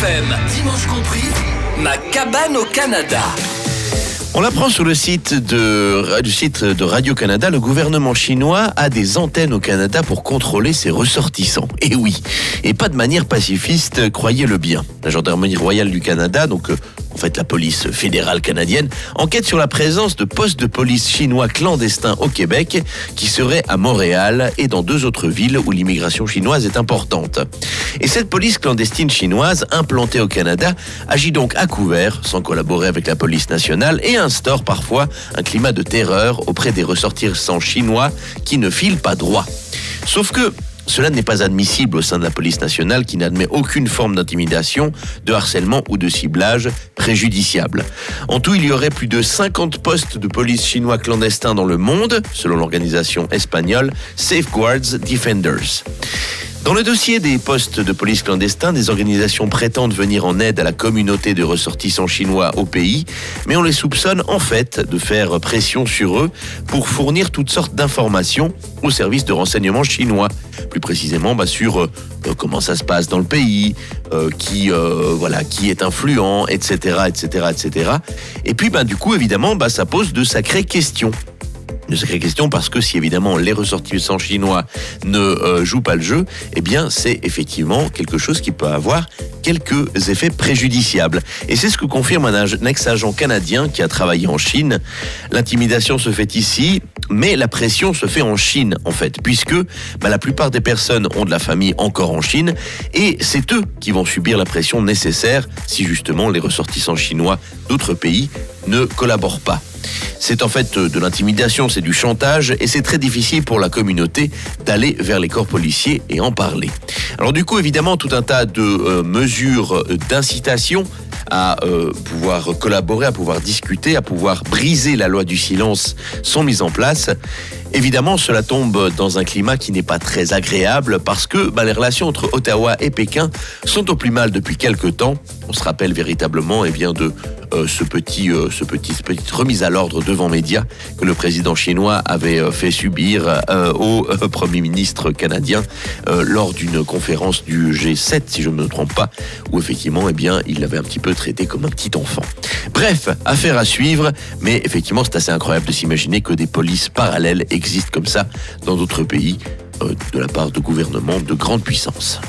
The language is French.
Dimanche compris, ma cabane au Canada. On l'apprend sur le site de, du site de Radio-Canada, le gouvernement chinois a des antennes au Canada pour contrôler ses ressortissants. Et oui, et pas de manière pacifiste, croyez-le bien. La gendarmerie royale du Canada, donc euh, fait la police fédérale canadienne, enquête sur la présence de postes de police chinois clandestins au Québec, qui seraient à Montréal et dans deux autres villes où l'immigration chinoise est importante. Et cette police clandestine chinoise, implantée au Canada, agit donc à couvert, sans collaborer avec la police nationale, et instaure parfois un climat de terreur auprès des ressortissants chinois qui ne filent pas droit. Sauf que cela n'est pas admissible au sein de la police nationale qui n'admet aucune forme d'intimidation, de harcèlement ou de ciblage préjudiciable. En tout, il y aurait plus de 50 postes de police chinois clandestins dans le monde, selon l'organisation espagnole Safeguards Defenders. Dans le dossier des postes de police clandestins, des organisations prétendent venir en aide à la communauté de ressortissants chinois au pays, mais on les soupçonne en fait de faire pression sur eux pour fournir toutes sortes d'informations aux services de renseignement chinois. Plus précisément bah, sur euh, comment ça se passe dans le pays, euh, qui euh, voilà, qui est influent, etc., etc., etc. Et puis bah, du coup évidemment bah, ça pose de sacrées questions une sacrée question parce que si évidemment les ressortissants chinois ne euh, jouent pas le jeu, eh bien c'est effectivement quelque chose qui peut avoir quelques effets préjudiciables. Et c'est ce que confirme un ex-agent canadien qui a travaillé en Chine. L'intimidation se fait ici, mais la pression se fait en Chine en fait, puisque bah, la plupart des personnes ont de la famille encore en Chine, et c'est eux qui vont subir la pression nécessaire si justement les ressortissants chinois d'autres pays ne collaborent pas. C'est en fait euh, de l'intimidation, c'est du chantage et c'est très difficile pour la communauté d'aller vers les corps policiers et en parler. Alors du coup, évidemment, tout un tas de euh, mesures euh, d'incitation à pouvoir collaborer, à pouvoir discuter, à pouvoir briser la loi du silence sont mises en place. Évidemment, cela tombe dans un climat qui n'est pas très agréable parce que bah, les relations entre Ottawa et Pékin sont au plus mal depuis quelques temps. On se rappelle véritablement eh bien, de euh, ce petit, euh, ce petit, petite remise à l'ordre devant médias que le président chinois avait euh, fait subir au premier ministre canadien lors d'une conférence du G7, si je ne me trompe pas, où effectivement, eh bien, il l'avait un petit peu traité comme un petit enfant. Bref, affaire à suivre, mais effectivement, c'est assez incroyable de s'imaginer que des polices parallèles existent comme ça dans d'autres pays de la part de gouvernements de grande puissance.